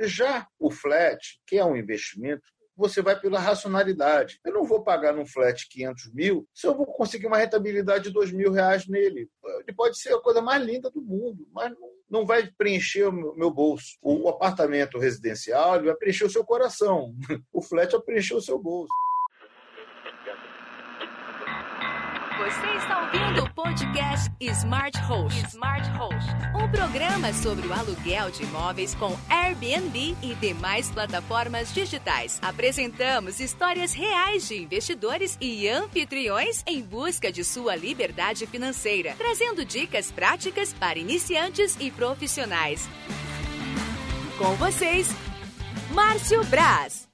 Já o flat, que é um investimento, você vai pela racionalidade. Eu não vou pagar num flat 500 mil se eu vou conseguir uma rentabilidade de 2 mil reais nele. Ele pode ser a coisa mais linda do mundo, mas não vai preencher o meu bolso. O apartamento residencial vai preencher o seu coração. O flat vai preencher o seu bolso. Você está ouvindo o podcast Smart Host. Smart Host, um programa sobre o aluguel de imóveis com Airbnb e demais plataformas digitais. Apresentamos histórias reais de investidores e anfitriões em busca de sua liberdade financeira, trazendo dicas práticas para iniciantes e profissionais. Com vocês, Márcio Braz.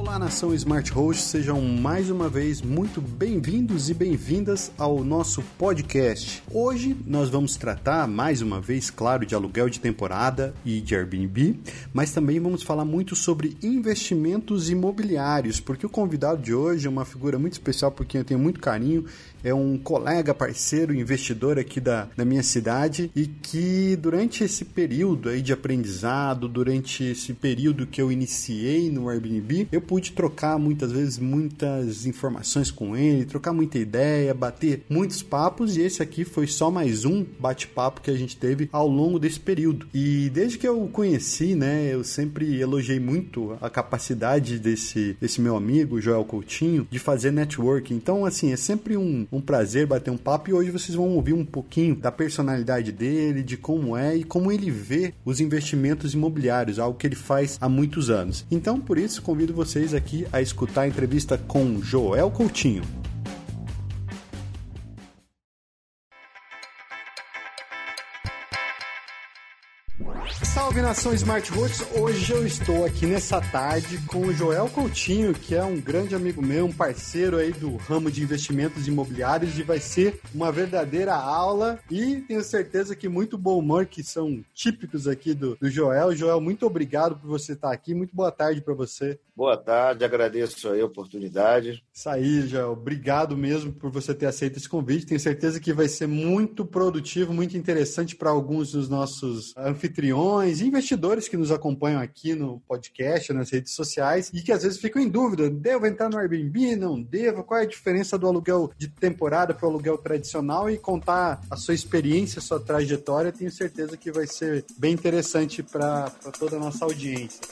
Olá, nação Smart Host, sejam mais uma vez muito bem-vindos e bem-vindas ao nosso podcast. Hoje nós vamos tratar mais uma vez, claro, de aluguel de temporada e de Airbnb, mas também vamos falar muito sobre investimentos imobiliários, porque o convidado de hoje é uma figura muito especial por quem eu tenho muito carinho é um colega, parceiro, investidor aqui da, da minha cidade e que durante esse período aí de aprendizado, durante esse período que eu iniciei no Airbnb, eu pude trocar muitas vezes muitas informações com ele, trocar muita ideia, bater muitos papos e esse aqui foi só mais um bate-papo que a gente teve ao longo desse período. E desde que eu conheci, né, eu sempre elogiei muito a capacidade desse, desse meu amigo, Joel Coutinho, de fazer networking. Então, assim, é sempre um, um prazer bater um papo e hoje vocês vão ouvir um pouquinho da personalidade dele, de como é e como ele vê os investimentos imobiliários, algo que ele faz há muitos anos. Então, por isso, convido vocês aqui a escutar a entrevista com Joel Coutinho. Salve nação Smart Roots! Hoje eu estou aqui nessa tarde com o Joel Coutinho, que é um grande amigo meu, um parceiro aí do ramo de investimentos imobiliários e vai ser uma verdadeira aula e tenho certeza que muito bom humor, que são típicos aqui do, do Joel. Joel, muito obrigado por você estar aqui, muito boa tarde para você. Boa tarde, agradeço a oportunidade. Isso aí, Joel, obrigado mesmo por você ter aceito esse convite. Tenho certeza que vai ser muito produtivo, muito interessante para alguns dos nossos anfitriões e investidores que nos acompanham aqui no podcast, nas redes sociais, e que às vezes ficam em dúvida: devo entrar no Airbnb? Não devo? Qual é a diferença do aluguel de temporada para o aluguel tradicional? E contar a sua experiência, a sua trajetória, tenho certeza que vai ser bem interessante para toda a nossa audiência.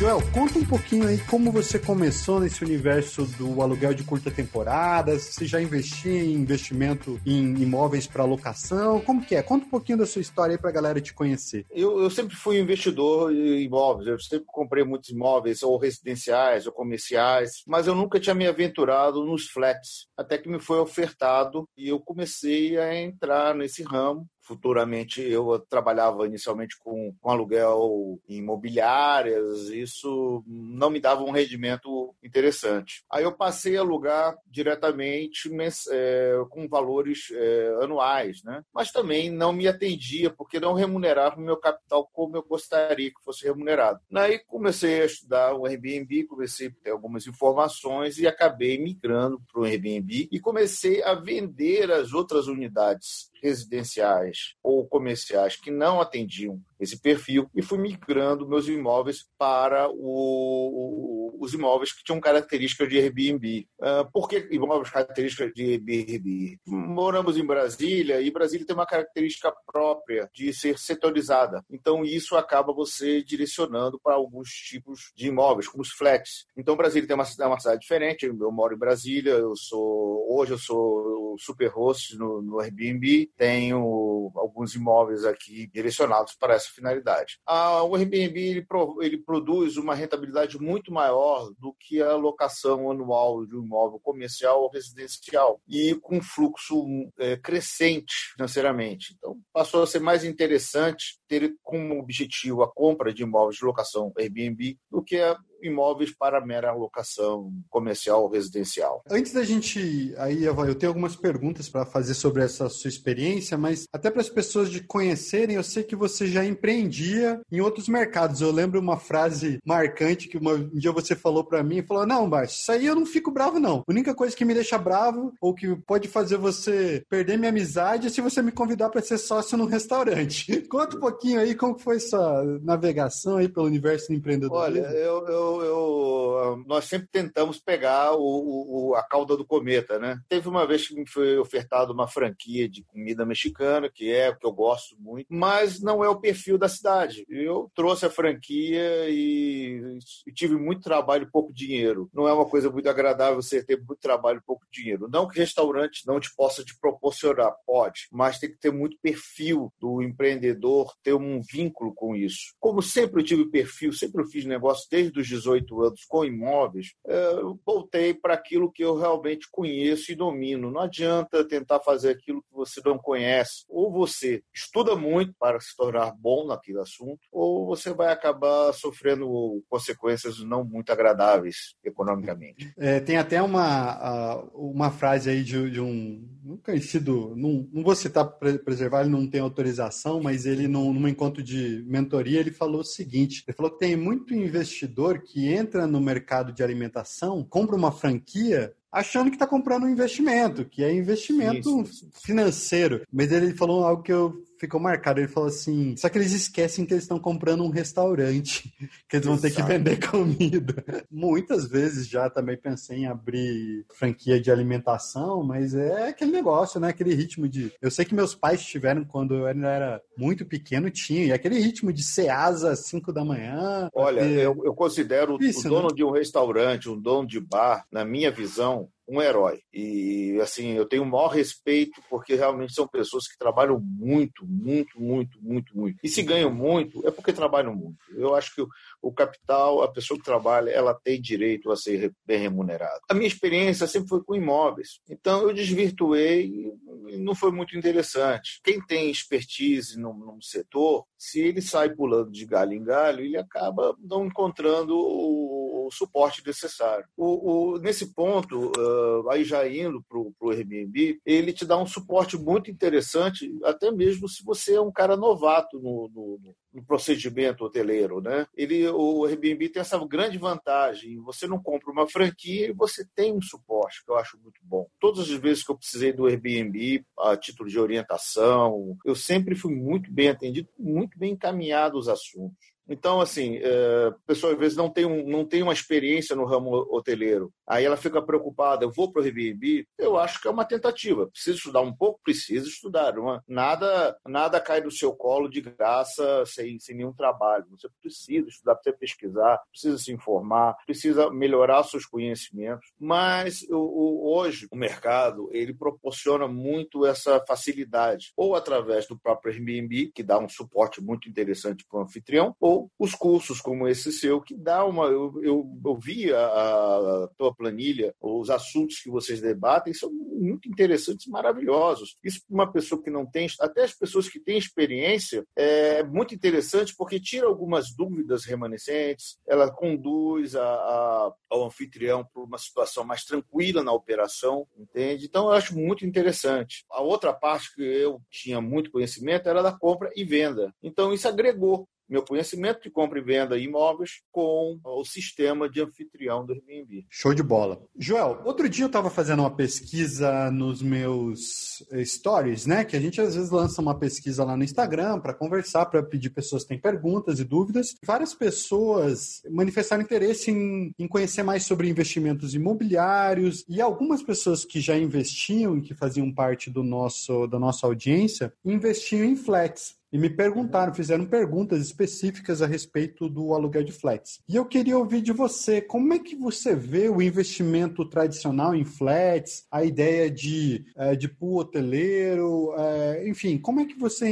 Joel, conta um pouquinho aí como você começou nesse universo do aluguel de curta temporada, você já investia em investimento em imóveis para locação, como que é? Conta um pouquinho da sua história aí para a galera te conhecer. Eu, eu sempre fui investidor em imóveis, eu sempre comprei muitos imóveis, ou residenciais, ou comerciais, mas eu nunca tinha me aventurado nos flats, até que me foi ofertado e eu comecei a entrar nesse ramo futuramente eu trabalhava inicialmente com, com aluguel imobiliárias, isso não me dava um rendimento interessante. Aí eu passei a alugar diretamente é, com valores é, anuais, né? mas também não me atendia, porque não remunerava o meu capital como eu gostaria que fosse remunerado. Aí comecei a estudar o Airbnb, comecei a ter algumas informações e acabei migrando para o Airbnb e comecei a vender as outras unidades residenciais ou comerciais que não atendiam esse perfil e fui migrando meus imóveis para o, os imóveis que tinham características de Airbnb. Uh, por que imóveis características de Airbnb? Moramos em Brasília e Brasília tem uma característica própria de ser setorizada. Então isso acaba você direcionando para alguns tipos de imóveis, como os flats. Então Brasília tem uma, uma cidade diferente. Eu moro em Brasília, eu sou hoje eu sou super host no, no Airbnb, tenho alguns imóveis aqui direcionados para essa finalidade. Ah, o Airbnb ele, ele produz uma rentabilidade muito maior do que a locação anual de um imóvel comercial ou residencial e com fluxo é, crescente financeiramente. Então, passou a ser mais interessante ter como objetivo a compra de imóveis de locação Airbnb do que imóveis para mera locação comercial ou residencial. Antes da gente aí, eu tenho algumas perguntas para fazer sobre essa sua experiência, mas até para as pessoas de conhecerem, eu sei que você já empreendia em outros mercados. Eu lembro uma frase marcante que um dia você falou para mim, falou: "Não, Baixo, isso aí eu não fico bravo não. A única coisa que me deixa bravo ou que pode fazer você perder minha amizade é se você me convidar para ser sócio num restaurante". Conta um pouquinho aí como foi sua navegação aí pelo universo do. Olha, eu, eu eu, nós sempre tentamos pegar o, o, a cauda do cometa, né? Teve uma vez que me foi ofertado uma franquia de comida mexicana, que é o que eu gosto muito, mas não é o perfil da cidade. Eu trouxe a franquia e, e tive muito trabalho e pouco dinheiro. Não é uma coisa muito agradável você ter muito trabalho e pouco dinheiro. Não que restaurante não te possa te proporcionar, pode, mas tem que ter muito perfil do empreendedor, ter um vínculo com isso. Como sempre eu tive perfil, sempre eu fiz negócio desde os 18 anos com imóveis, é, eu voltei para aquilo que eu realmente conheço e domino. Não adianta tentar fazer aquilo que você não conhece. Ou você estuda muito para se tornar bom naquele assunto, ou você vai acabar sofrendo consequências não muito agradáveis economicamente. É, tem até uma, uma frase aí de, de um, um conhecido, não, não vou citar preservar, ele não tem autorização, mas ele, num, num encontro de mentoria, ele falou o seguinte: ele falou que tem muito investidor que entra no mercado de alimentação, compra uma franquia achando que está comprando um investimento, que é investimento isso, isso. financeiro. Mas ele falou algo que eu ficou marcado. Ele falou assim: só que eles esquecem que eles estão comprando um restaurante, que eles vão Exato. ter que vender comida. Muitas vezes já também pensei em abrir franquia de alimentação, mas é aquele negócio, né? Aquele ritmo de. Eu sei que meus pais tiveram quando eu ainda era muito pequeno, tinha, e aquele ritmo de ceasa às 5 da manhã. Olha, ter... eu, eu, considero Isso, o dono né? de um restaurante, um dono de bar, na minha visão, um herói. E, assim, eu tenho o maior respeito porque realmente são pessoas que trabalham muito, muito, muito, muito, muito. E se ganham muito, é porque trabalham muito. Eu acho que o, capital, a pessoa que trabalha, ela tem direito a ser bem remunerada. A minha experiência sempre foi com imóveis. Então, eu desvirtuei e não foi muito interessante. Quem tem expertise num, num setor, se ele sai pulando de galho em galho, ele acaba não encontrando o, o suporte necessário. O, o, nesse ponto, uh, aí já indo para o Airbnb, ele te dá um suporte muito interessante, até mesmo se você é um cara novato no, no, no procedimento hoteleiro, né? Ele, o Airbnb tem essa grande vantagem. Você não compra uma franquia e você tem um suporte que eu acho muito bom. Todas as vezes que eu precisei do Airbnb a título de orientação, eu sempre fui muito bem atendido, muito bem encaminhado os assuntos. Então, assim, é, a pessoa às vezes não tem, um, não tem uma experiência no ramo hoteleiro. Aí ela fica preocupada, eu vou para o Airbnb? Eu acho que é uma tentativa. Precisa estudar um pouco? Precisa estudar. Uma, nada, nada cai do seu colo de graça sem, sem nenhum trabalho. Você precisa estudar, precisa pesquisar, precisa se informar, precisa melhorar seus conhecimentos. Mas o, o, hoje o mercado ele proporciona muito essa facilidade, ou através do próprio Airbnb, que dá um suporte muito interessante para o anfitrião, ou os cursos como esse seu, que dá uma. Eu, eu, eu vi a, a tua planilha, os assuntos que vocês debatem são muito interessantes maravilhosos. Isso para uma pessoa que não tem, até as pessoas que têm experiência, é muito interessante porque tira algumas dúvidas remanescentes, ela conduz a, a, ao anfitrião para uma situação mais tranquila na operação, entende? Então eu acho muito interessante. A outra parte que eu tinha muito conhecimento era da compra e venda. Então isso agregou meu conhecimento de compra e venda de imóveis com o sistema de anfitrião do Airbnb. Show de bola. Joel, outro dia eu estava fazendo uma pesquisa nos meus eh, stories, né? Que a gente às vezes lança uma pesquisa lá no Instagram para conversar, para pedir pessoas que têm perguntas e dúvidas. Várias pessoas manifestaram interesse em, em conhecer mais sobre investimentos imobiliários e algumas pessoas que já investiam e que faziam parte do nosso, da nossa audiência investiam em flats e me perguntaram, fizeram perguntas específicas a respeito do aluguel de flats. E eu queria ouvir de você, como é que você vê o investimento tradicional em flats, a ideia de, é, de pool hoteleiro, é, enfim, como é que você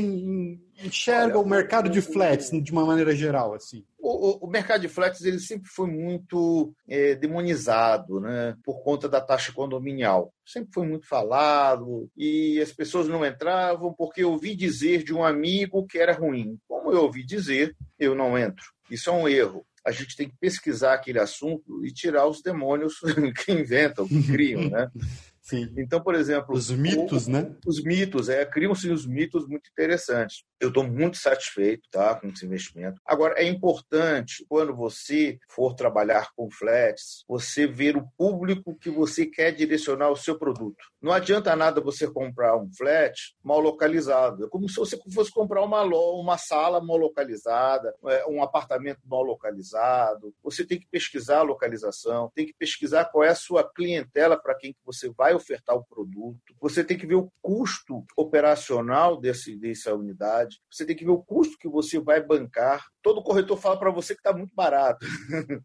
enxerga Olha, o mercado de flats de uma maneira geral, assim? O, o, mercado de flats ele sempre foi muito é, demonizado né, por conta da taxa condominial. Sempre foi muito falado e as pessoas não entravam porque eu ouvi dizer de um amigo que era ruim. Como eu ouvi dizer, eu não entro. Isso é um erro a gente tem que pesquisar aquele assunto e tirar os demônios que inventam, que criam, né? Sim. Então, por exemplo. Os mitos, o, né? Os mitos, é, criam-se os mitos muito interessantes. Eu estou muito satisfeito tá, com esse investimento. Agora, é importante, quando você for trabalhar com flats, você ver o público que você quer direcionar o seu produto. Não adianta nada você comprar um flat mal localizado. É como se você fosse comprar uma, uma sala mal localizada, é, um apartamento mal localizado. Você tem que pesquisar a localização, tem que pesquisar qual é a sua clientela para quem que você vai ofertar o produto. Você tem que ver o custo operacional desse, dessa unidade. Você tem que ver o custo que você vai bancar. Todo corretor fala para você que está muito barato.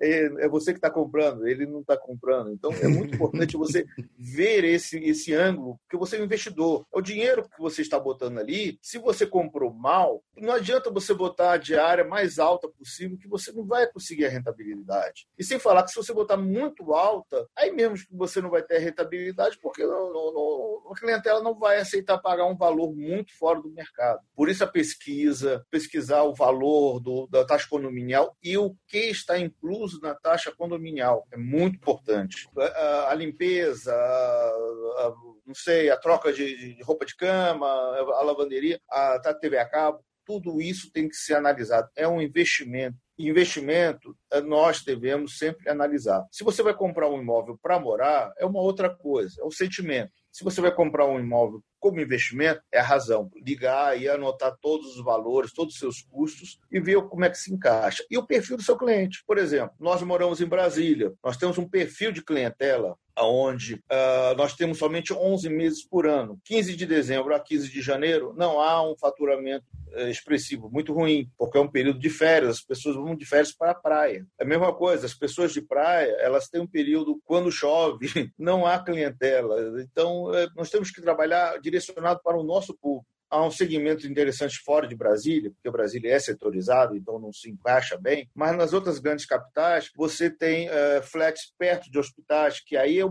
é, é, você que está comprando, ele não está comprando. Então é muito importante você ver esse, esse ângulo, porque você é um investidor. É o dinheiro que você está botando ali. Se você comprou mal, não adianta você botar a diária mais alta possível, que você não vai conseguir a rentabilidade. E sem falar que se você botar muito alta, aí mesmo que você não vai ter rentabilidade, porque não, não, não, a clientela não vai aceitar pagar um valor muito fora do mercado. Por isso a pesquisa, pesquisar o valor do, da taxa condominial e o que está incluso na taxa condominial é muito importante. A, a limpeza, a, a, não sei, a troca de, de, roupa de cama, a lavanderia, a, a TV a cabo, tudo isso tem que ser analisado. É um investimento investimento, eh, nós devemos sempre analisar. Se você vai comprar um imóvel para morar, é uma outra coisa, é o sentimento. Se você vai comprar um imóvel como investimento, é a razão. Ligar e anotar todos os valores, todos os seus custos e ver como é que se encaixa. E o perfil do seu cliente. Por exemplo, nós moramos em Brasília, nós temos um perfil de clientela onde uh, nós temos somente 11 meses por ano. 15 de dezembro a 15 de janeiro não há um faturamento uh, expressivo, muito ruim, porque é um período de férias, as pessoas vão de férias para a praia. É a mesma coisa, as pessoas de praia, elas têm um período, quando chove, não há clientela. Então, uh, nós temos que trabalhar direcionado para o nosso público há um segmento interessante fora de Brasília, porque Brasília é setorizado, então não se encaixa bem, mas nas outras grandes capitais você tem uh, flats perto de hospitais, que aí é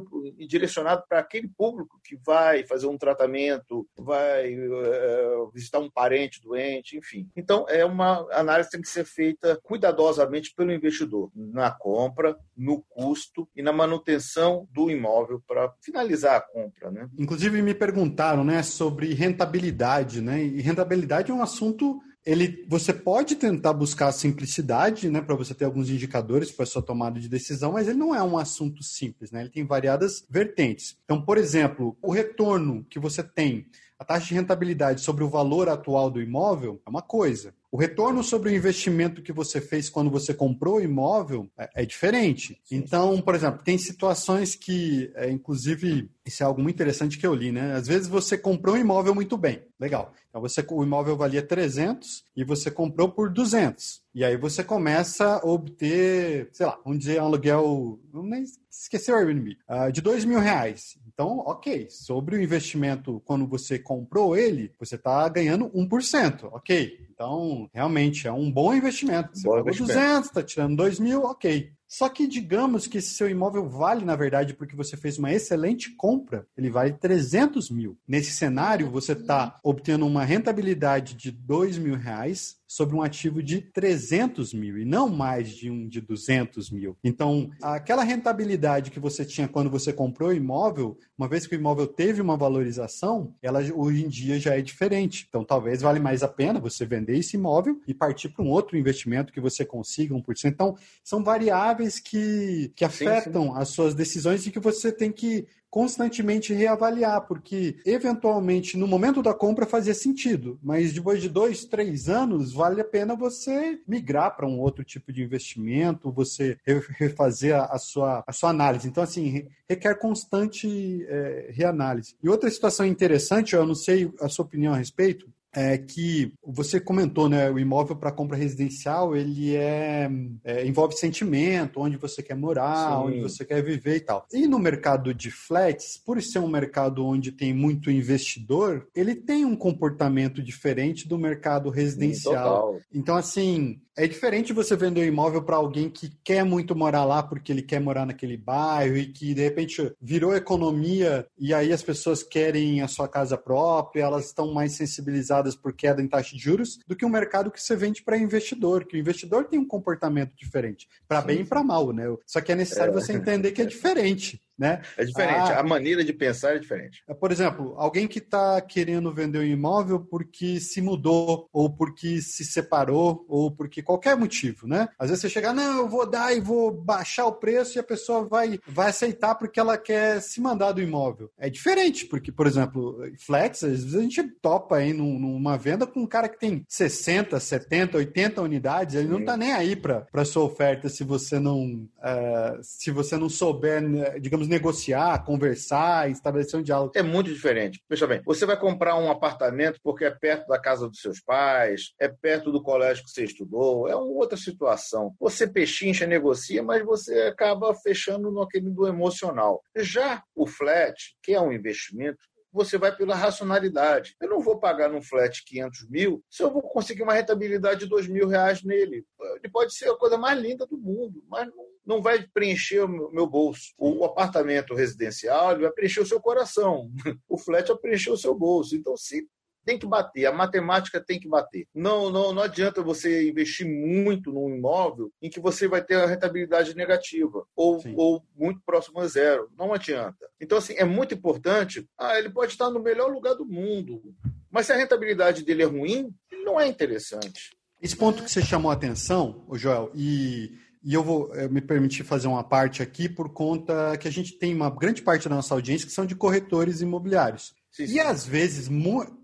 direcionado para aquele público que vai fazer um tratamento, vai uh, visitar um parente doente, enfim. Então, é uma análise que tem que ser feita cuidadosamente pelo investidor, na compra, no custo e na manutenção do imóvel para finalizar a compra. Né? Inclusive, me perguntaram né, sobre rentabilidade rentabilidade, né? E rentabilidade é um assunto ele, você pode tentar buscar a simplicidade, né, para você ter alguns indicadores para sua tomada de decisão, mas ele não é um assunto simples, né? Ele tem variadas vertentes. Então, por exemplo, o retorno que você tem, a taxa de rentabilidade sobre o valor atual do imóvel é uma coisa. O retorno sobre o investimento que você fez quando você comprou o imóvel é, é diferente. Então, por exemplo, tem situações que, é, inclusive, isso é algo muito interessante que eu li, né? Às vezes você comprou um imóvel muito bem, legal. Então você, o imóvel valia 300 e você comprou por 200. E aí você começa a obter, sei lá, vamos dizer, um aluguel, nem esquecer o Airbnb, uh, de 2 mil reais. Então, ok, sobre o investimento, quando você comprou ele, você está ganhando 1%, ok. Então, realmente, é um bom investimento. Você bom pagou investimento. 200, está tirando 2 mil, ok. Só que digamos que esse seu imóvel vale, na verdade, porque você fez uma excelente compra, ele vale 300 mil. Nesse cenário, você está obtendo uma rentabilidade de 2 mil reais sobre um ativo de 300 mil e não mais de um de 200 mil. Então, aquela rentabilidade que você tinha quando você comprou o imóvel, uma vez que o imóvel teve uma valorização, ela hoje em dia já é diferente. Então, talvez vale mais a pena você vender esse imóvel e partir para um outro investimento que você consiga 1%. Então, são variáveis que, que afetam sim, sim. as suas decisões e que você tem que constantemente reavaliar, porque eventualmente no momento da compra fazia sentido, mas depois de dois, três anos vale a pena você migrar para um outro tipo de investimento, você refazer a, sua, a sua análise. Então, assim, requer constante é, reanálise. E outra situação interessante, eu não sei a sua opinião a respeito, é que você comentou, né? O imóvel para compra residencial ele é, é, envolve sentimento, onde você quer morar, Sim. onde você quer viver e tal. E no mercado de flats, por ser um mercado onde tem muito investidor, ele tem um comportamento diferente do mercado residencial. Sim, então, assim, é diferente você vender um imóvel para alguém que quer muito morar lá porque ele quer morar naquele bairro e que de repente virou economia e aí as pessoas querem a sua casa própria, elas estão mais sensibilizadas por queda em taxa de juros do que um mercado que você vende para investidor, que o investidor tem um comportamento diferente, para bem e para mal, né? Só que é necessário é. você entender que é diferente. Né? É diferente, ah, a maneira de pensar é diferente. É, por exemplo, alguém que está querendo vender um imóvel porque se mudou, ou porque se separou, ou porque qualquer motivo, né? Às vezes você chega, não, eu vou dar e vou baixar o preço e a pessoa vai, vai aceitar porque ela quer se mandar do imóvel. É diferente, porque, por exemplo, flex, às vezes a gente topa aí numa venda com um cara que tem 60, 70, 80 unidades, ele Sim. não está nem aí para sua oferta se você não, uh, se você não souber, né, negociar, conversar, estabelecer um diálogo. É muito diferente. Veja bem, você vai comprar um apartamento porque é perto da casa dos seus pais, é perto do colégio que você estudou, é uma outra situação. Você pechincha, negocia, mas você acaba fechando no aquele do emocional. Já o flat, que é um investimento, você vai pela racionalidade. Eu não vou pagar num flat 500 mil se eu vou conseguir uma rentabilidade de 2 mil reais nele. Ele pode ser a coisa mais linda do mundo, mas não, não vai preencher o meu bolso. O apartamento residencial ele vai preencher o seu coração. O flat vai preencher o seu bolso. Então, se tem que bater, a matemática tem que bater. Não, não, não adianta você investir muito num imóvel em que você vai ter a rentabilidade negativa ou, ou muito próximo a zero. Não adianta. Então, assim, é muito importante. Ah, ele pode estar no melhor lugar do mundo, mas se a rentabilidade dele é ruim, não é interessante. Esse ponto que você chamou a atenção, Joel, e e eu vou eu me permitir fazer uma parte aqui por conta que a gente tem uma grande parte da nossa audiência que são de corretores imobiliários. Sim, sim. E às vezes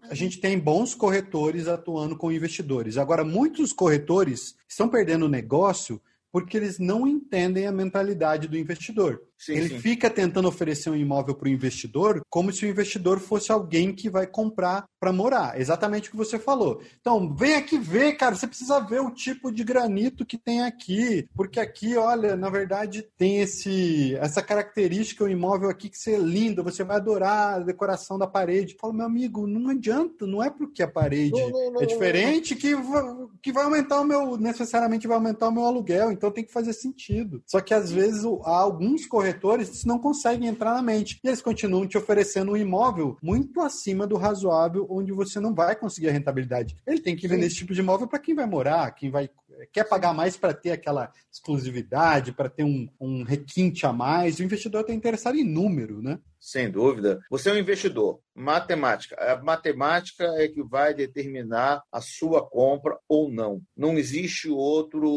a gente tem bons corretores atuando com investidores. Agora, muitos corretores estão perdendo o negócio porque eles não entendem a mentalidade do investidor. Sim, ele sim. fica tentando oferecer um imóvel para o investidor como se o investidor fosse alguém que vai comprar para morar. Exatamente o que você falou. Então, vem aqui ver, cara. Você precisa ver o tipo de granito que tem aqui. Porque aqui, olha, na verdade, tem esse essa característica, o imóvel aqui que é lindo, você vai adorar a decoração da parede. Eu falo, meu amigo, não adianta, não é porque a parede não, não, não, é diferente que, que vai aumentar o meu, necessariamente vai aumentar o meu aluguel. Então tem que fazer sentido. Só que às vezes há alguns corretores corretores não conseguem entrar na mente. E eles continuam te oferecendo um imóvel muito acima do razoável, onde você não vai conseguir a rentabilidade. Ele tem que vender Sim. esse tipo de imóvel para quem vai morar, quem vai quer pagar mais para ter aquela exclusividade, para ter um, um requinte a mais. O investidor está interessado em número, né? Sem dúvida. Você é um investidor. Matemática. A matemática é que vai determinar a sua compra ou não. Não existe outro,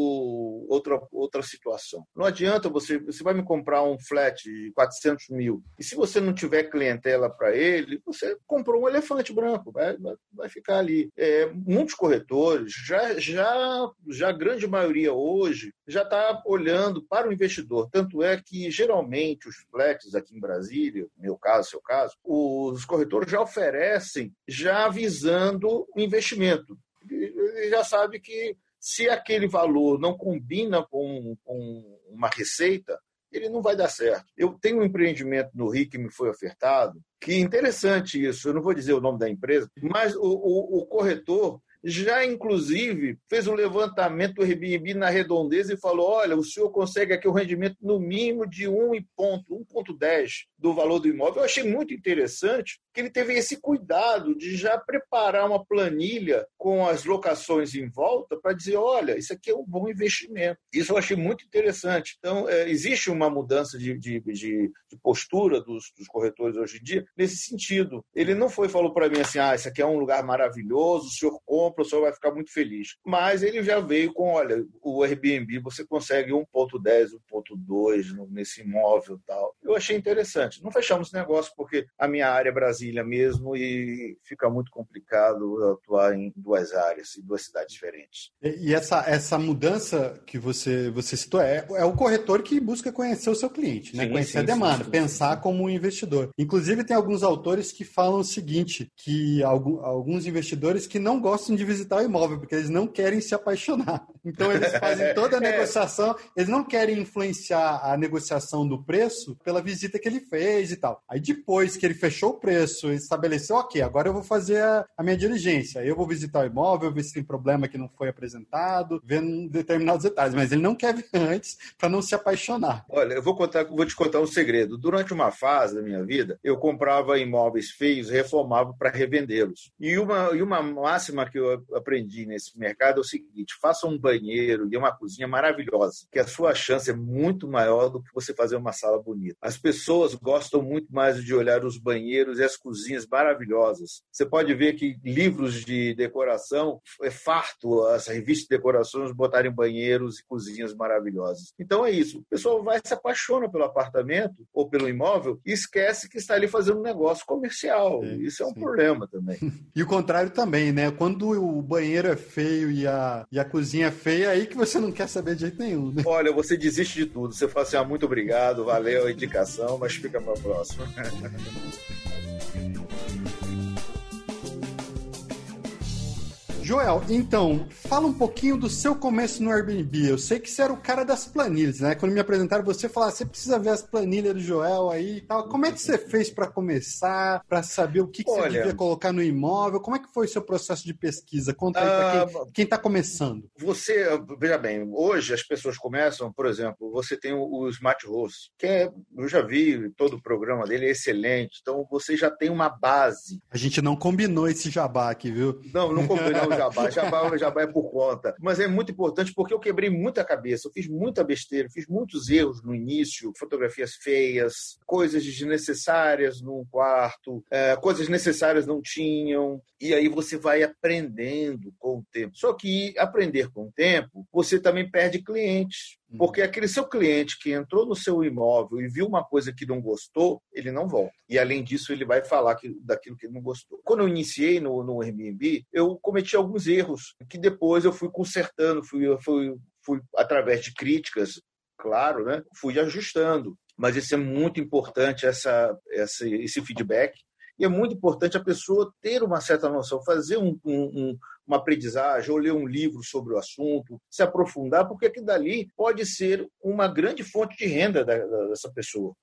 outra, outra situação. Não adianta você. Você vai me comprar um flat de 400 mil. E se você não tiver clientela para ele, você comprou um elefante branco. Vai, vai, ficar ali. É, muitos corretores, já, já, já a grande maioria hoje, já está olhando para o investidor. Tanto é que, geralmente, os flats aqui em Brasília, meu caso, seu caso, os corretores já oferecem já avisando o investimento. Ele já sabe que se aquele valor não combina com, com uma receita, ele não vai dar certo. Eu tenho um empreendimento no Rio que me foi ofertado, que interessante isso, eu não vou dizer o nome da empresa, mas o, o, o corretor já inclusive fez um levantamento do Airbnb na redondeza e falou: olha, o senhor consegue aqui o rendimento no mínimo de 1,10 do valor do imóvel. Eu achei muito interessante que ele teve esse cuidado de já preparar uma planilha com as locações em volta para dizer: olha, isso aqui é um bom investimento. Isso eu achei muito interessante. Então, é, existe uma mudança de, de, de, de postura dos, dos, corretores hoje em dia nesse sentido. Ele não foi falou para mim assim: ah, isso aqui é um lugar maravilhoso, o senhor compra o professor vai ficar muito feliz. Mas ele já veio com, olha, o Airbnb você consegue 1.10, 1.2 nesse imóvel e tal. Eu achei interessante. Não fechamos esse negócio porque a minha área é Brasília mesmo e fica muito complicado atuar em duas áreas e duas cidades diferentes. E essa, essa mudança que você, você citou é, é o corretor que busca conhecer o seu cliente, né? Sim, conhecer sim, a demanda, sim, pensar como um investidor. Inclusive, tem alguns autores que falam o seguinte: que alguns investidores que não gostam de visitar o imóvel, porque eles não querem se apaixonar. Então, eles fazem toda a é. negociação, eles não querem influenciar a negociação do preço pela visita que ele fez e tal. Aí, depois que ele fechou o preço, estabeleceu, ok, agora eu vou fazer a, a minha diligência. Eu vou visitar o imóvel, ver se tem problema que não foi apresentado, ver determinados detalhes, mas ele não quer ver antes para não se apaixonar. Olha, eu vou contar, vou te contar um segredo. Durante uma fase da minha vida, eu comprava imóveis feios, reformava para revendê-los. E uma, e uma máxima que eu aprendi nesse mercado é o seguinte: faça um banheiro e uma cozinha maravilhosa, que a sua chance é muito maior do que você fazer uma sala bonita. As pessoas gostam muito mais de olhar os banheiros e as cozinhas maravilhosas. Você pode ver que livros de decoração é farto as revistas de decorações botarem banheiros e cozinhas maravilhosas. Então é isso. O pessoal vai se apaixona pelo apartamento ou pelo imóvel e esquece que está ali fazendo um negócio comercial. É, isso é um sim. problema também. E o contrário também, né? Quando o banheiro é feio e a, e a cozinha é feia, é aí que você não quer saber de jeito nenhum. Né? Olha, você desiste de tudo. Você fala assim, ah, muito obrigado, valeu a indicação, mas fica para a próxima. Joel, então, fala um pouquinho do seu começo no Airbnb. Eu sei que você era o cara das planilhas, né? Quando me apresentaram, você falava, você precisa ver as planilhas do Joel aí e tal. Como é que você fez para começar, para saber o que, que Olha, você devia colocar no imóvel? Como é que foi o seu processo de pesquisa? Conta aí para quem, está começando. Você, veja bem, hoje as pessoas começam, por exemplo, você tem o, Smart Host, que é, eu já vi todo o programa dele, é excelente. Então você já tem uma base. A gente não combinou esse jabá aqui, viu? Não, não combinou jabá. Jabá, jabá é por conta. Mas é muito importante porque eu quebrei muita cabeça. Eu fiz muita besteira, fiz muitos erros no início, fotografias feias, coisas desnecessárias num quarto, é, coisas necessárias não tinham. E aí você vai aprendendo com o tempo. Só que aprender com o tempo, você também perde clientes. Porque aquele seu cliente que entrou no seu imóvel e viu uma coisa que não gostou, ele não volta. E além disso, ele vai falar que, daquilo que ele não gostou. Quando eu iniciei no, no Airbnb, eu cometi alguns erros que depois eu fui consertando, fui, fui, fui através de críticas, claro, né? Fui ajustando. Mas isso é muito importante, essa, essa, esse feedback e é muito importante a pessoa ter uma certa noção, fazer um, um, uma aprendizagem ou ler um livro sobre o assunto, se aprofundar, porque aquilo dali pode ser uma grande fonte de renda dessa pessoa,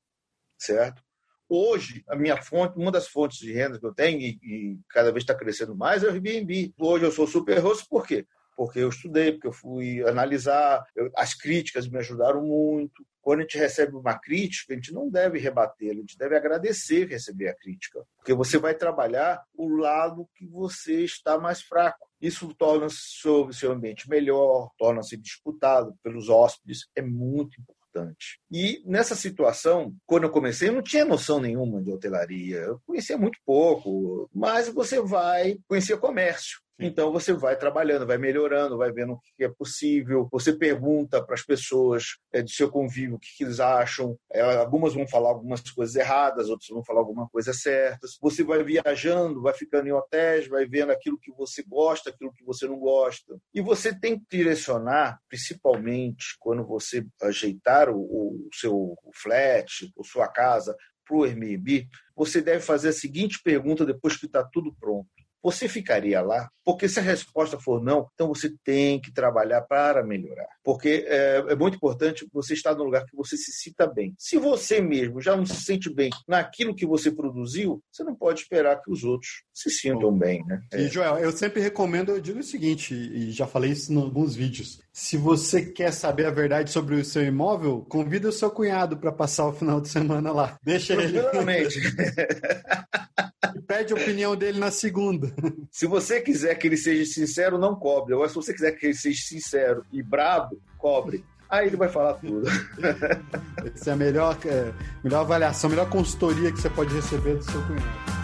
certo? Hoje, a minha fonte, uma das fontes de renda que eu tenho, e, e cada vez está crescendo mais, é o Airbnb. Hoje eu sou super host, por quê? Porque eu estudei, porque eu fui analisar, eu, as críticas me ajudaram muito. Quando a gente recebe uma crítica, a gente não deve rebater, a gente deve agradecer receber a crítica, porque você vai trabalhar o lado que você está mais fraco. Isso torna o seu ambiente melhor, torna-se disputado pelos hóspedes, é muito importante. E nessa situação, quando eu comecei, eu não tinha noção nenhuma de hotelaria. Eu conhecia muito pouco, mas você vai conhecer comércio. Então você vai trabalhando, vai melhorando, vai vendo o que é possível. Você pergunta para as pessoas é, do seu convívio o que, que eles acham. É, algumas vão falar algumas coisas erradas, outras vão falar alguma coisa certa. Você vai viajando, vai ficando em hotéis, vai vendo aquilo que você gosta, aquilo que você não gosta. E você tem que direcionar, principalmente quando você ajeitar o, o seu flat, ou sua casa para o Airbnb, você deve fazer a seguinte pergunta depois que está tudo pronto você ficaria lá? Porque se a resposta for não, então você tem que trabalhar para melhorar. Porque é, é, muito importante você estar no lugar que você se sinta bem. Se você mesmo já não se sente bem naquilo que você produziu, você não pode esperar que os outros se sintam bem, né? É. E, Joel, eu sempre recomendo, eu digo o seguinte, e já falei isso em alguns vídeos. Se você quer saber a verdade sobre o seu imóvel, convida o seu cunhado para passar o final de semana lá. Deixa ele. pede a opinião dele na segunda. Se você quiser que ele seja sincero, não cobre. Agora, se você quiser que ele seja sincero e brabo, cobre. Aí ele vai falar tudo. Essa é a melhor, é, melhor avaliação, a melhor consultoria que você pode receber do seu cunhado.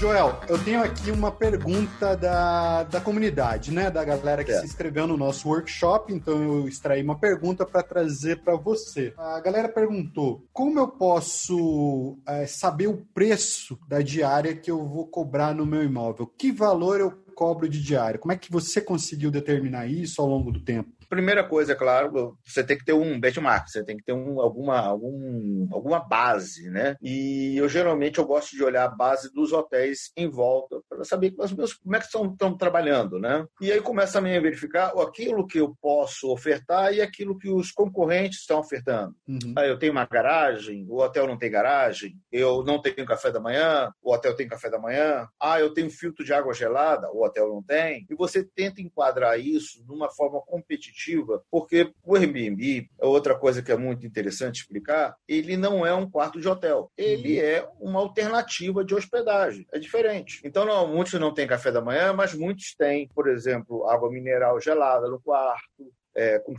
Joel, eu tenho aqui uma pergunta da, da comunidade, né? Da galera que é. se inscreveu no nosso workshop. Então eu extraí uma pergunta para trazer para você. A galera perguntou: como eu posso é, saber o preço da diária que eu vou cobrar no meu imóvel? Que valor eu cobro de diária? Como é que você conseguiu determinar isso ao longo do tempo? Primeira coisa, é claro, você tem que ter um benchmark, você tem que ter um, alguma, algum, alguma base, né? E eu geralmente eu gosto de olhar a base dos hotéis em volta para saber meus, como é que estão, estão trabalhando, né? E aí começa também a verificar aquilo que eu posso ofertar e aquilo que os concorrentes estão ofertando. Uhum. Aí eu tenho uma garagem, o hotel não tem garagem, eu não tenho café da manhã, o hotel tem café da manhã, ah, eu tenho filtro de água gelada, o hotel não tem. E você tenta enquadrar isso de uma forma competitiva porque o Airbnb, é outra coisa que é muito interessante explicar, ele não é um quarto de hotel, ele é uma alternativa de hospedagem, é diferente. Então, não, muitos não têm café da manhã, mas muitos têm, por exemplo, água mineral gelada no quarto, é, com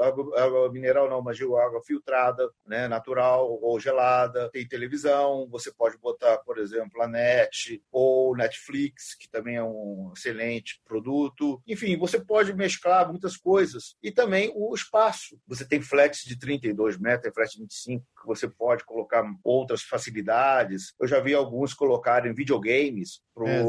água, água, mineral não, mas água filtrada, né, natural ou gelada, tem televisão, você pode botar, por exemplo, a net ou Netflix, que também é um excelente produto. Enfim, você pode mesclar muitas coisas. E também o espaço. Você tem flats de 32 metros, flats de 25, que você pode colocar outras facilidades. Eu já vi alguns colocarem videogames pro é,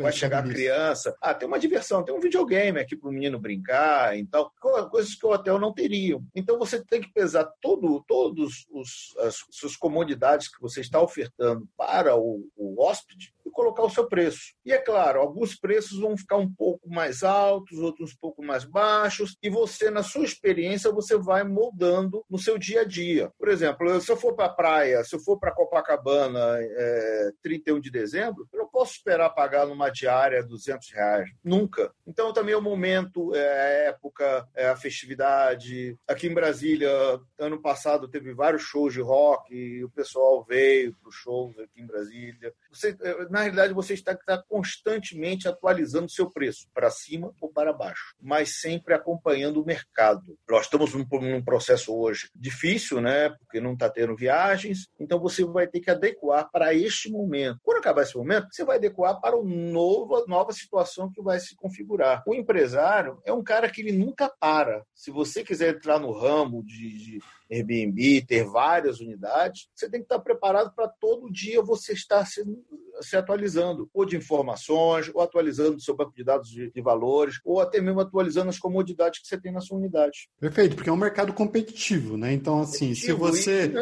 vai chegar a criança. Ah, tem uma diversão, tem um videogame aqui para o menino brincar, então coisas que o hotel não teria. Então você tem que pesar todo, todos os as suas comodidades que você está ofertando para o, o hóspede e colocar o seu preço. E é claro, alguns preços vão ficar um pouco mais altos, outros um pouco mais baixos, e você, na sua experiência, você vai moldando no seu dia a dia. Por exemplo, se eu for para a praia, se eu for para Copacabana é, 31 de dezembro, eu não posso esperar pagar numa diária 200 reais. Nunca. Então, também é o momento, é a época, é a festividade. Aqui em Brasília, ano passado, teve vários shows de rock, e o pessoal veio para os shows aqui em Brasília. Você, na realidade, você está, constantemente atualizando seu preço, para cima ou para baixo, mas sempre acompanhando o mercado. Nós estamos num, processo hoje difícil, né? Porque não está tendo viagens, então você vai ter que adequar para este momento. Quando acabar esse momento, você vai adequar para uma nova, nova situação que vai se configurar. O empresário é um cara que ele nunca para. Se você quiser entrar no ramo de, de Airbnb, ter várias unidades, você tem que estar preparado para todo dia você estar sendo se atualizando, ou de informações, ou atualizando o seu banco de dados de, de, valores, ou até mesmo atualizando as comodidades que você tem na sua unidade. Perfeito, porque é um mercado competitivo, né? Então, assim, se você.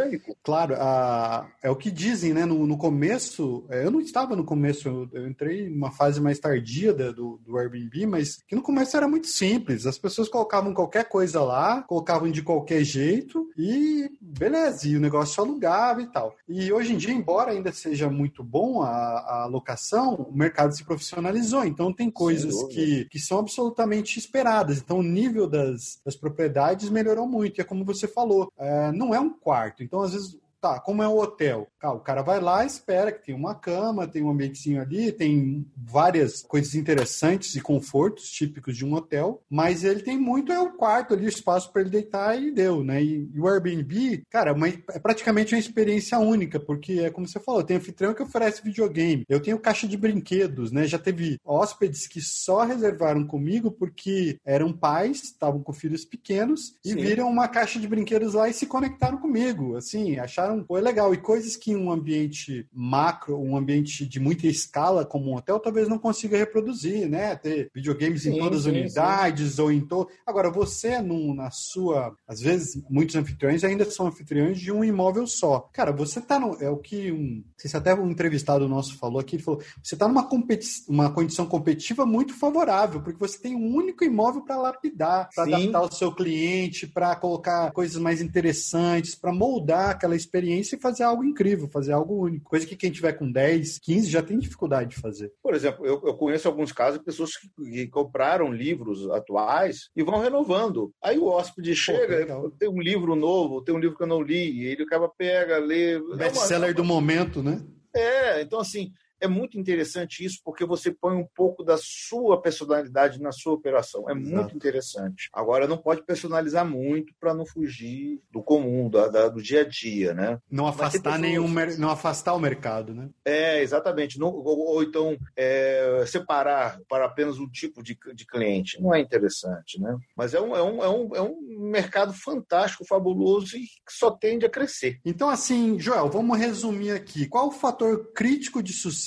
Claro, a... é o que dizem, né? No, no começo, é, eu não estava no começo, eu, eu entrei numa fase mais tardia da, do, do Airbnb, mas que no começo era muito simples. As pessoas colocavam qualquer coisa lá, colocavam de qualquer jeito e beleza, e o negócio alugava e tal. E hoje em dia, embora ainda seja muito bom a, a locação, o mercado se profissionalizou. Então tem coisas que, que são absolutamente esperadas. Então o nível das, das propriedades melhorou muito. E é como você falou, é, não é um quarto. Então, às vezes, Tá, como é o hotel? O cara vai lá, espera que tem uma cama, tem um ambientezinho ali, tem várias coisas interessantes e confortos típicos de um hotel, mas ele tem muito é o quarto ali, o espaço para ele deitar e deu, né? E, e o Airbnb, cara, uma, é praticamente uma experiência única, porque é como você falou, tem anfitrião que oferece videogame, eu tenho caixa de brinquedos, né? Já teve hóspedes que só reservaram comigo porque eram pais, estavam com filhos pequenos e Sim. viram uma caixa de brinquedos lá e se conectaram comigo, assim, acharam pô, é legal. E coisas que um ambiente macro, um ambiente de muita escala, como um hotel, talvez não consiga reproduzir, né? Ter videogames sim, em todas sim, as unidades sim. ou em todo. Agora, você, num, na sua. Às vezes, muitos anfitriões ainda são anfitriões de um imóvel só. Cara, você tá no. É o que um. Se até um entrevistado nosso falou aqui, ele falou: você tá numa competi uma condição competitiva muito favorável, porque você tem um único imóvel para lapidar, para adaptar o seu cliente, para colocar coisas mais interessantes, para moldar aquela experiência experiência e fazer algo incrível, fazer algo único. Coisa que quem tiver com 10, 15 já tem dificuldade de fazer. Por exemplo, eu, eu conheço alguns casos de pessoas que, que, compraram livros atuais e vão renovando. Aí o hóspede chega, tem um livro novo, tem um livro que eu não li, e ele acaba, pega, lê. Best-seller é uma... do momento, né? É, então assim, é muito interessante isso, porque você põe um pouco da sua personalidade na sua operação. É Exato. muito interessante. Agora, não pode personalizar muito para não fugir do comum, do, do dia a dia, né? Não afastar nenhum, não afastar o mercado, né? É, exatamente. Não, ou, ou, então é, separar para apenas um tipo de, de cliente. Não é interessante, né? Mas é um, é, um, é, um, é um mercado fantástico, fabuloso e que só tende a crescer. Então, assim, Joel, vamos resumir aqui. Qual o fator crítico de sucesso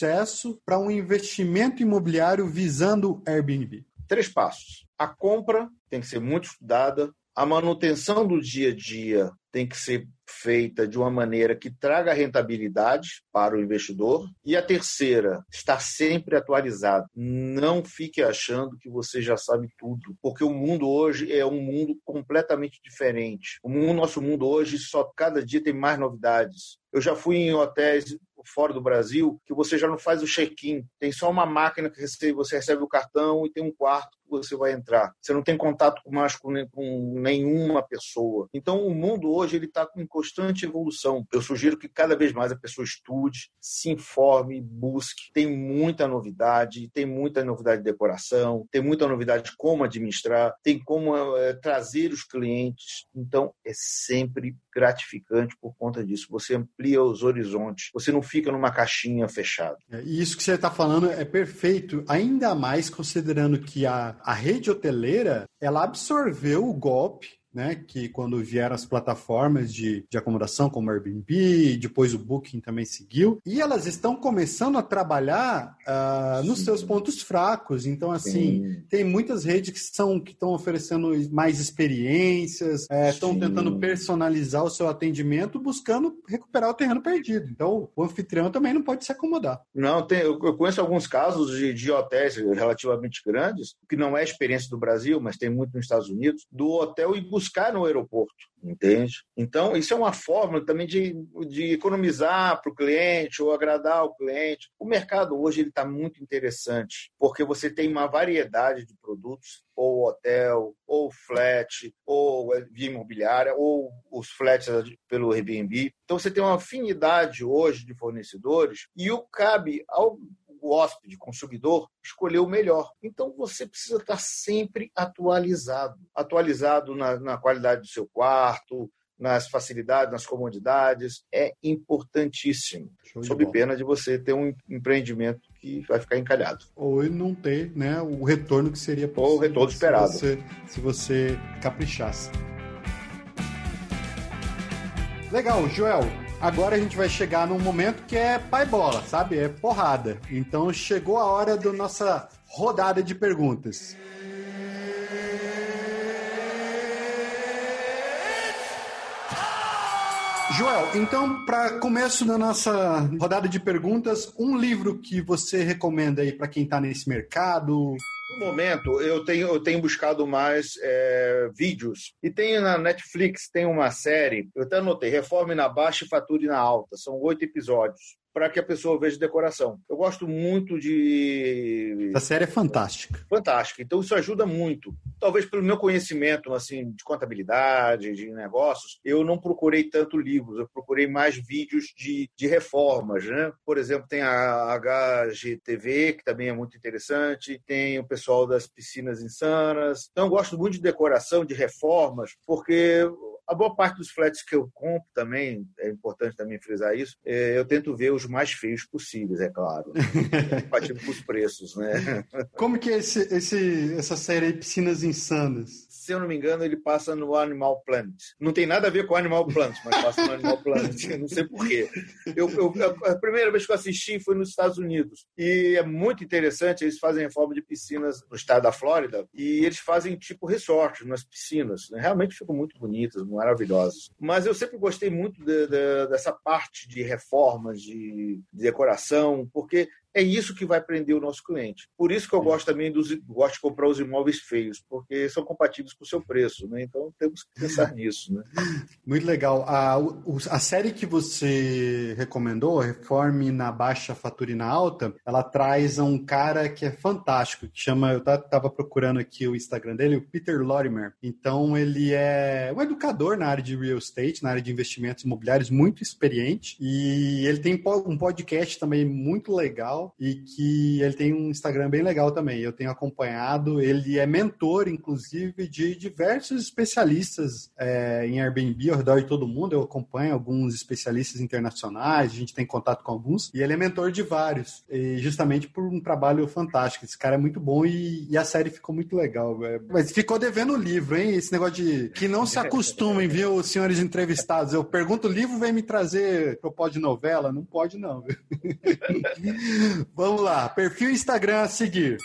para um investimento imobiliário visando Airbnb? Três passos. A compra tem que ser muito estudada, a manutenção do dia a dia tem que ser feita de uma maneira que traga rentabilidade para o investidor. E a terceira, estar sempre atualizado. Não fique achando que você já sabe tudo, porque o mundo hoje é um mundo completamente diferente. O nosso mundo hoje só cada dia tem mais novidades. Eu já fui em hotéis fora do Brasil que você já não faz o check-in, tem só uma máquina que você recebe o cartão e tem um quarto que você vai entrar. Você não tem contato mais com, com nenhuma pessoa. Então o mundo hoje ele está com constante evolução. Eu sugiro que cada vez mais a pessoa estude, se informe, busque. Tem muita novidade, tem muita novidade de decoração, tem muita novidade de como administrar, tem como é, trazer os clientes. Então é sempre gratificante por conta disso. Você amplia os horizontes, você não fica numa caixinha fechada. É, e isso que você está falando é perfeito, ainda mais considerando que a, a rede hoteleira ela absorveu o golpe né, que quando vieram as plataformas de, de acomodação como Airbnb, depois o Booking também seguiu, e elas estão começando a trabalhar uh, nos seus pontos fracos. Então, assim, Sim. tem muitas redes que são que estão oferecendo mais experiências, estão é, tentando personalizar o seu atendimento, buscando recuperar o terreno perdido. Então, o anfitrião também não pode se acomodar. Não, tem, eu conheço alguns casos de, de hotéis relativamente grandes, que não é a experiência do Brasil, mas tem muito nos Estados Unidos, do hotel e buscar no aeroporto, entende? Então, isso é uma forma também de, de economizar para o cliente ou agradar o cliente. O mercado hoje está muito interessante, porque você tem uma variedade de produtos, ou hotel, ou flat, ou via imobiliária, ou os flats pelo Airbnb. Então, você tem uma afinidade hoje de fornecedores e o cabe ao o hóspede, consumidor, escolher o melhor. Então você precisa estar sempre atualizado atualizado na, na qualidade do seu quarto, nas facilidades, nas comodidades, é importantíssimo. sob pena de você ter um empreendimento que vai ficar encalhado. Ou não ter né, o retorno que seria possível. Ou o retorno esperado. Se você, se você caprichasse. Legal, Joel. Agora a gente vai chegar num momento que é pai bola, sabe? É porrada. Então chegou a hora da nossa rodada de perguntas. Joel, então, para começo da nossa rodada de perguntas, um livro que você recomenda aí para quem está nesse mercado? No momento, eu tenho, eu tenho buscado mais é, vídeos. E tem na Netflix, tem uma série, eu até anotei, Reforme na Baixa e Fature na Alta. São oito episódios para que a pessoa veja decoração. Eu gosto muito de. A série é fantástica. Fantástica. Então isso ajuda muito. Talvez pelo meu conhecimento assim de contabilidade, de negócios, eu não procurei tanto livros, eu procurei mais vídeos de, de reformas, né? Por exemplo, tem a HGTV, que também é muito interessante, tem o pessoal das piscinas insanas. Então eu gosto muito de decoração, de reformas, porque a boa parte dos flats que eu compro também, é importante também frisar isso, é, eu tento ver os mais feios possíveis, é claro. Partindo com os preços, né? Como que é esse, esse, essa série Piscinas Insanas? se eu não me engano, ele passa no Animal Planet. Não tem nada a ver com Animal Planet, mas passa no Animal Planet. não sei porquê. Eu, eu, a primeira vez que eu assisti foi nos Estados Unidos. E é muito interessante, eles fazem reforma de piscinas no estado da Flórida e eles fazem tipo resort nas piscinas. Né? Realmente ficam muito bonitas, maravilhosas. Mas eu sempre gostei muito de, de, dessa parte de reformas, de, de decoração, porque é isso que vai prender o nosso cliente. Por isso que eu gosto também dos gosto de comprar os imóveis feios, porque são compatíveis com o seu preço, né? Então temos que pensar nisso, né? Muito legal. A, a série que você recomendou, Reforme na Baixa, Fature na Alta, ela traz um cara que é fantástico, que chama, eu tava procurando aqui o Instagram dele, o Peter Lorimer. Então ele é um educador na área de real estate, na área de investimentos imobiliários, muito experiente, e ele tem um podcast também muito legal e que ele tem um Instagram bem legal também. Eu tenho acompanhado, ele é mentor, inclusive, de diversos especialistas é, em Airbnb ao redor de todo mundo. Eu acompanho alguns especialistas internacionais, a gente tem contato com alguns, e ele é mentor de vários, justamente por um trabalho fantástico. Esse cara é muito bom e, e a série ficou muito legal. Véio. Mas ficou devendo o livro, hein? Esse negócio de que não se acostumem, viu, senhores entrevistados. Eu pergunto o livro, vem me trazer propósito de novela? Não pode, não. Vamos lá, perfil Instagram a seguir.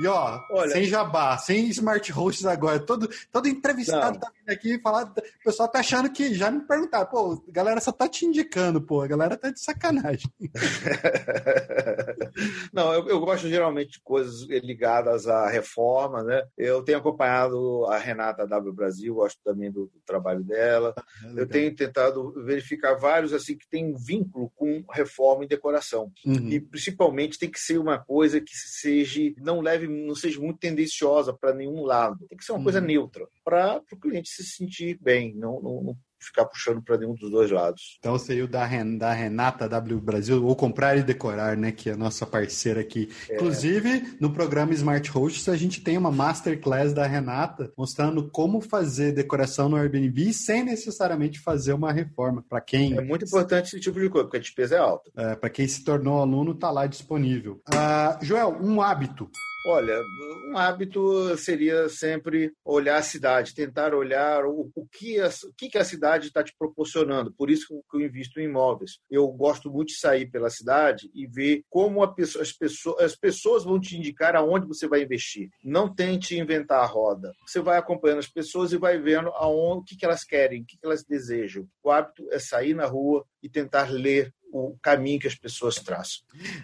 E ó, Olha, sem jabá, sem smart hosts agora, todo, todo entrevistado não. tá vindo aqui falar, o pessoal tá achando que já me perguntaram, pô, a galera só tá te indicando, pô, a galera tá de sacanagem. não, eu, eu, gosto geralmente de coisas ligadas à reforma, né? Eu tenho acompanhado a Renata W Brasil, gosto também do, do trabalho dela. Ah, eu tenho tentado verificar vários assim que tem um vínculo com reforma e decoração. Uhum. E principalmente tem que ser uma coisa que seja não leve não seja muito tendenciosa para nenhum lado. Tem que ser uma coisa uhum. neutra para o cliente se sentir bem, não, não, não ficar puxando para nenhum dos dois lados. Então seria o da, Ren, da Renata W Brasil, ou comprar e decorar, né? Que é a nossa parceira aqui. É. Inclusive, no programa Smart Hosts, a gente tem uma masterclass da Renata mostrando como fazer decoração no Airbnb sem necessariamente fazer uma reforma. Para quem. É muito importante esse tipo de coisa, porque a despesa é alta. É, para quem se tornou aluno, tá lá disponível. Uh, Joel, um hábito Olha, um hábito seria sempre olhar a cidade, tentar olhar o, o, que, a, o que a cidade está te proporcionando. Por isso que eu invisto em imóveis. Eu gosto muito de sair pela cidade e ver como pessoa, as, pessoas, as pessoas vão te indicar aonde você vai investir. Não tente inventar a roda. Você vai acompanhando as pessoas e vai vendo aonde, o que, que elas querem, o que, que elas desejam. O hábito é sair na rua e tentar ler o caminho que as pessoas traçam.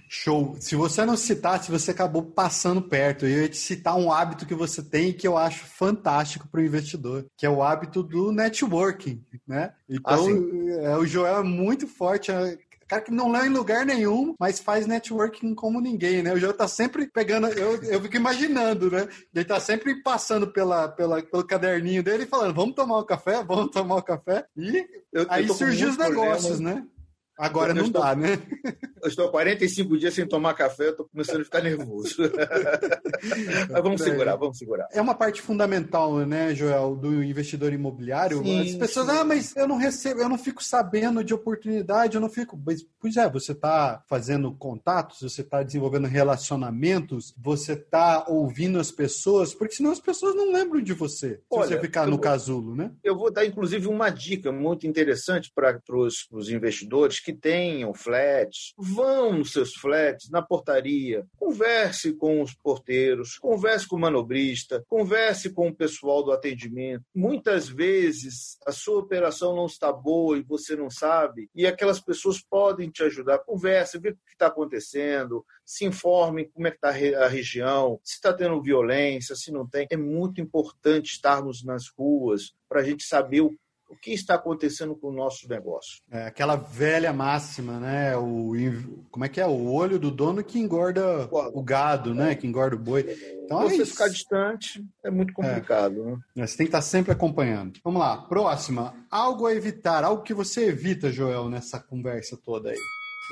Show. Se você não citasse, você acabou passando perto. Eu ia te citar um hábito que você tem que eu acho fantástico para o investidor, que é o hábito do networking, né? Então, ah, é, o Joel é muito forte, é cara que não lê em lugar nenhum, mas faz networking como ninguém, né? O Joel tá sempre pegando, eu, eu fico imaginando, né? Ele tá sempre passando pela, pela, pelo caderninho dele e falando, vamos tomar um café, vamos tomar um café. E eu, aí surgiu os negócios, né? Agora não estou, dá, né? Eu estou há 45 dias sem tomar café, estou começando a ficar nervoso. Mas vamos segurar, vamos segurar. É uma parte fundamental, né, Joel, do investidor imobiliário. Sim, As pessoas, sim. ah, mas eu não recebo, eu não fico sabendo de oportunidade, eu não fico. Mas, pois é, você está fazendo contatos, você está desenvolvendo relacionamentos, você está ouvindo as pessoas, porque senão as pessoas não lembram de você, se Olha, você ficar no vou, casulo, né? Eu vou dar, inclusive, uma dica muito interessante para os investidores que tenham flats, vão nos seus flats, na portaria, converse com os porteiros, converse com o manobrista, converse com o pessoal do atendimento. Muitas vezes a sua operação não está boa e você não sabe, e aquelas pessoas podem te ajudar. Converse, vê o que está acontecendo, se informe como é que está a região, se está tendo violência, se não tem. É muito importante estarmos nas ruas para a gente saber o o que está acontecendo com o nosso negócio. É aquela velha máxima, né? O, como é que é? O olho do dono que engorda o gado, né? Que engorda o boi. Então, é Você é ficar distante é muito complicado. Né? É. Né? Você tem que estar sempre acompanhando. Vamos lá, próxima. Algo a evitar, algo que você evita, Joel, nessa conversa toda aí.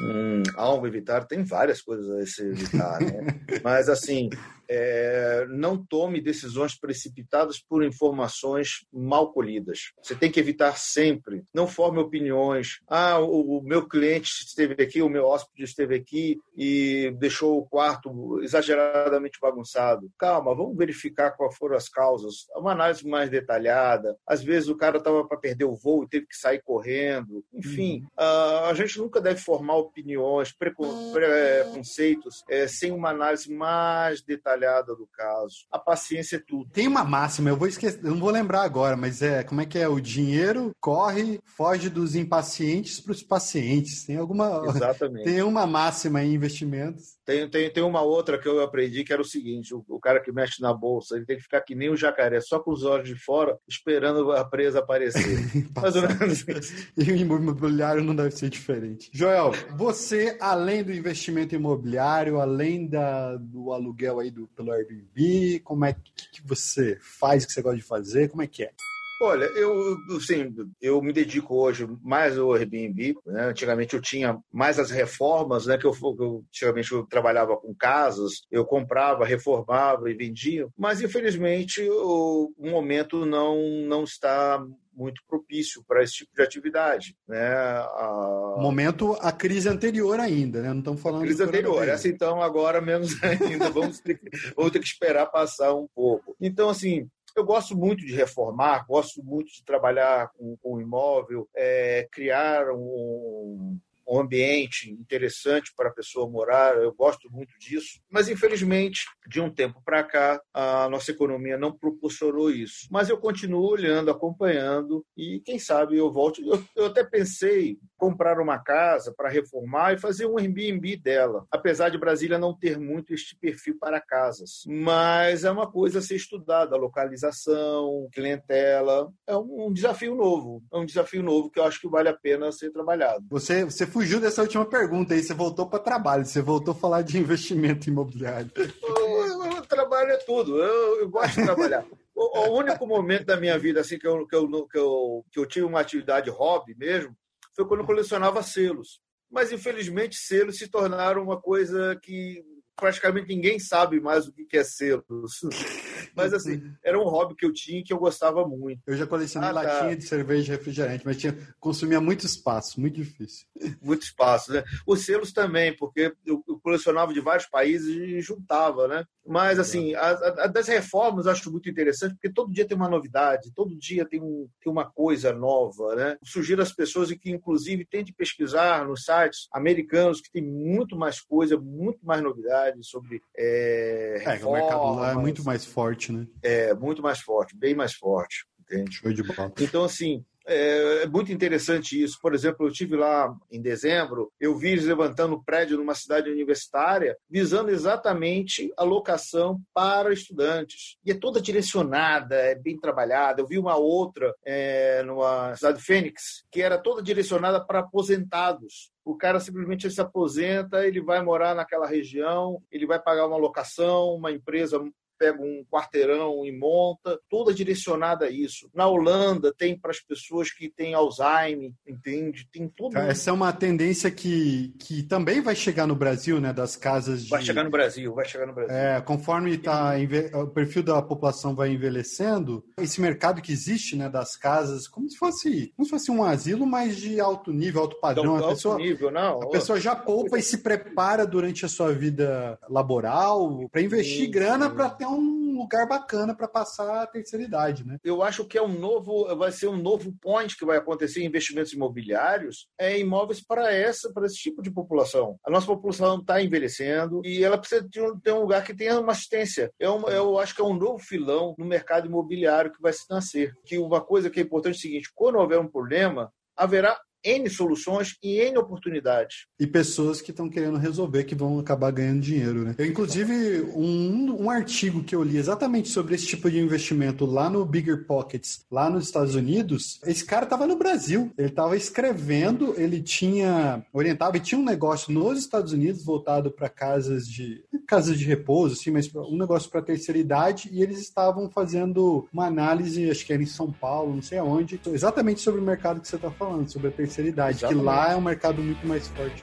Hum, algo a evitar, tem várias coisas a se evitar, né? Mas assim, é, não tome decisões precipitadas por informações mal colhidas. Você tem que evitar sempre. Não forme opiniões. Ah, o, o meu cliente esteve aqui, o meu hóspede esteve aqui e deixou o quarto exageradamente bagunçado. Calma, vamos verificar quais foram as causas. Uma análise mais detalhada. Às vezes o cara estava para perder o voo e teve que sair correndo. Enfim, uhum. a gente nunca deve formar opiniões, preconceitos, é, sem uma análise mais detalhada detalhada do caso. A paciência é tudo. Tem uma máxima, eu vou esquecer, eu não vou lembrar agora, mas é como é que é? O dinheiro corre, foge dos impacientes para os pacientes. Tem alguma. Exatamente. Tem uma máxima em investimentos. Tem, tem, tem uma outra que eu aprendi que era o seguinte: o, o cara que mexe na bolsa, ele tem que ficar que nem o jacaré, só com os olhos de fora, esperando a presa aparecer. Mais ou menos E o imobiliário não deve ser diferente. Joel, você, além do investimento imobiliário, além da, do aluguel aí do pelo Airbnb? Como é que, que você faz, o que você gosta de fazer? Como é que é? Olha, eu, assim, eu me dedico hoje mais ao Airbnb. Né? Antigamente eu tinha mais as reformas, né? Que eu, eu antigamente eu trabalhava com casas, eu comprava, reformava e vendia. Mas infelizmente o, o momento não não está muito propício para esse tipo de atividade. Né? A... Momento, a crise anterior ainda, né? Não estamos falando a crise anterior. Essa, então, agora menos ainda. vamos, ter que, vamos ter que esperar passar um pouco. Então, assim, eu gosto muito de reformar, gosto muito de trabalhar com, com imóvel, é, criar um, um ambiente interessante para a pessoa morar, eu gosto muito disso. Mas, infelizmente, de um tempo para cá, a nossa economia não proporcionou isso. Mas eu continuo olhando, acompanhando e, quem sabe, eu volto. Eu, eu até pensei comprar uma casa para reformar e fazer um Airbnb dela, apesar de Brasília não ter muito este perfil para casas. Mas é uma coisa a ser estudada, localização, clientela. É um desafio novo. É um desafio novo que eu acho que vale a pena ser trabalhado. Você, você fugiu dessa última pergunta aí, você voltou para trabalho, você voltou a falar de investimento imobiliário. O, o trabalho é tudo, eu, eu gosto de trabalhar. O, o, único momento da minha vida assim que eu, que, eu, que, eu, que eu tive uma atividade hobby mesmo foi quando eu colecionava selos. Mas, infelizmente, selos se tornaram uma coisa que praticamente ninguém sabe mais o que é selos. Mas assim, era um hobby que eu tinha e que eu gostava muito. Eu já colecionei ah, tá. latinha de cerveja e refrigerante, mas tinha, consumia muito espaço, muito difícil. Muito espaço, né? Os selos também, porque eu, eu colecionava de vários países e juntava, né? Mas assim, a, a, das reformas eu acho muito interessante, porque todo dia tem uma novidade, todo dia tem, um, tem uma coisa nova, né? Sugiro às pessoas que, inclusive, tentem pesquisar nos sites americanos, que tem muito mais coisa, muito mais novidade sobre é, reformas. É, o mercado lá é muito mais forte forte, né? É, muito mais forte, bem mais forte, entende? Show de bola. Então, assim, é, é, muito interessante isso. Por exemplo, eu tive lá em dezembro, eu vi eles levantando prédio numa cidade universitária, visando exatamente a locação para estudantes. E é toda direcionada, é bem trabalhada. Eu vi uma outra é, numa cidade de Fênix, que era toda direcionada para aposentados. O cara simplesmente se aposenta, ele vai morar naquela região, ele vai pagar uma locação, uma empresa pega um quarteirão e monta, toda direcionada a isso. Na Holanda tem para as pessoas que têm Alzheimer, entende? Tem tudo. Essa é uma tendência que, que também vai chegar no Brasil, né? Das casas de... Vai chegar no Brasil, vai chegar no Brasil. É, conforme tá, o perfil da população vai envelhecendo, esse mercado que existe, né? Das casas, como se fosse, como se fosse um asilo, mas de alto nível, alto padrão. A pessoa, alto nível, não. A pessoa já poupa e se prepara durante a sua vida laboral para investir sim, grana para ter um lugar bacana para passar a terceira idade, né? Eu acho que é um novo, vai ser um novo point que vai acontecer em investimentos imobiliários, é imóveis para essa, para esse tipo de população. A nossa população está envelhecendo e ela precisa de um, ter um lugar que tenha uma assistência. É eu acho que é um novo filão no mercado imobiliário que vai se nascer. Que uma coisa que é importante é o seguinte: quando houver um problema, haverá N soluções e N oportunidades. E pessoas que estão querendo resolver, que vão acabar ganhando dinheiro, né? Eu, inclusive, um, um artigo que eu li exatamente sobre esse tipo de investimento lá no Bigger Pockets, lá nos Estados Unidos, esse cara estava no Brasil. Ele estava escrevendo, ele tinha orientava e tinha um negócio nos Estados Unidos voltado para casas de casas de repouso, assim, mas um negócio para terceira idade, e eles estavam fazendo uma análise, acho que era em São Paulo, não sei aonde, exatamente sobre o mercado que você está falando, sobre a terceira terceira idade, Exatamente. que lá é um mercado muito mais forte.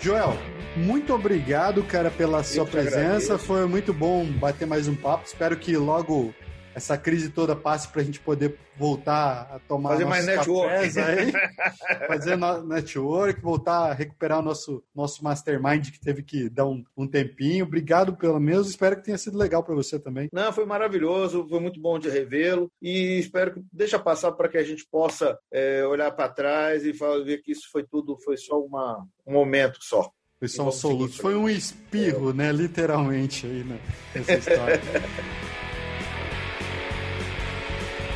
Joel, muito obrigado, cara, pela sua presença. Foi muito bom bater mais um papo. Espero que logo essa crise toda passe para a gente poder voltar a tomar fazer mais network, aí, fazer network, voltar a recuperar o nosso nosso mastermind que teve que dar um, um tempinho. Obrigado pelo menos, espero que tenha sido legal para você também. Não, foi maravilhoso, foi muito bom de revê-lo e espero que deixa passar para que a gente possa é, olhar para trás e falar, ver que isso foi tudo, foi só uma, um momento só. Foi só um soluço, foi um espirro, é. né? Literalmente aí né? nessa história.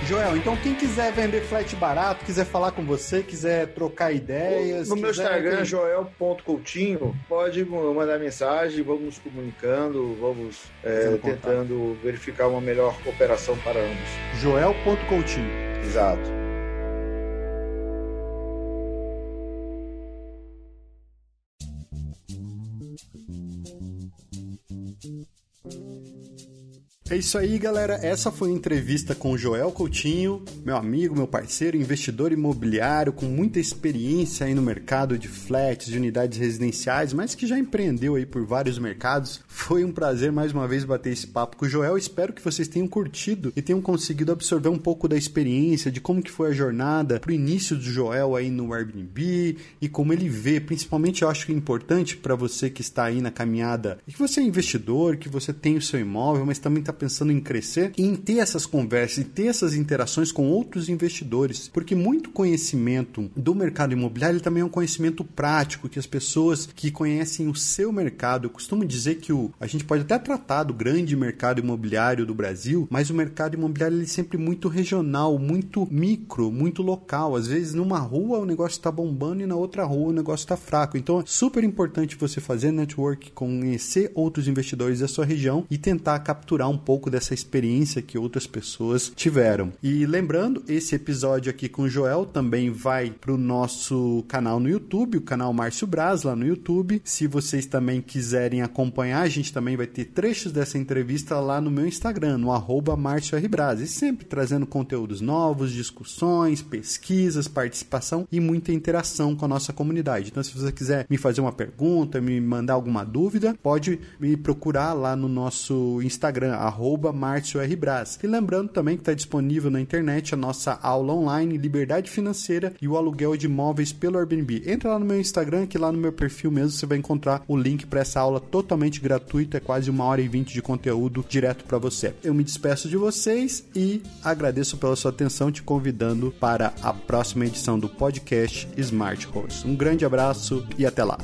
Joel, então quem quiser vender flat barato, quiser falar com você, quiser trocar ideias. No meu Instagram, joel.coutinho, pode mandar mensagem, vamos comunicando, vamos é, tentando verificar uma melhor cooperação para ambos. Joel.coutinho. Exato. É isso aí, galera. Essa foi a entrevista com Joel Coutinho, meu amigo, meu parceiro, investidor imobiliário com muita experiência aí no mercado de flats, de unidades residenciais, mas que já empreendeu aí por vários mercados. Foi um prazer mais uma vez bater esse papo com o Joel. Espero que vocês tenham curtido e tenham conseguido absorver um pouco da experiência, de como que foi a jornada pro início do Joel aí no Airbnb e como ele vê, principalmente eu acho que é importante para você que está aí na caminhada, e que você é investidor, que você tem o seu imóvel, mas também está pensando em crescer e em ter essas conversas e ter essas interações com outros investidores, porque muito conhecimento do mercado imobiliário também é um conhecimento prático que as pessoas que conhecem o seu mercado, eu costumo dizer que o, a gente pode até tratar do grande mercado imobiliário do Brasil, mas o mercado imobiliário ele é sempre muito regional, muito micro, muito local. Às vezes numa rua o negócio está bombando e na outra rua o negócio está fraco. Então é super importante você fazer network, conhecer outros investidores da sua região e tentar capturar um pouco dessa experiência que outras pessoas tiveram. E lembrando, esse episódio aqui com o Joel também vai para o nosso canal no YouTube, o canal Márcio Braz lá no YouTube. Se vocês também quiserem acompanhar, a gente também vai ter trechos dessa entrevista lá no meu Instagram, no arroba Márcio R. Braz. E sempre trazendo conteúdos novos, discussões, pesquisas, participação e muita interação com a nossa comunidade. Então, se você quiser me fazer uma pergunta, me mandar alguma dúvida, pode me procurar lá no nosso Instagram, arroba Braz. E lembrando também que está disponível na internet a nossa aula online Liberdade Financeira e o aluguel de imóveis pelo Airbnb. Entra lá no meu Instagram, que lá no meu perfil mesmo você vai encontrar o link para essa aula totalmente gratuita, é quase uma hora e vinte de conteúdo direto para você. Eu me despeço de vocês e agradeço pela sua atenção, te convidando para a próxima edição do podcast Smart Horse. Um grande abraço e até lá.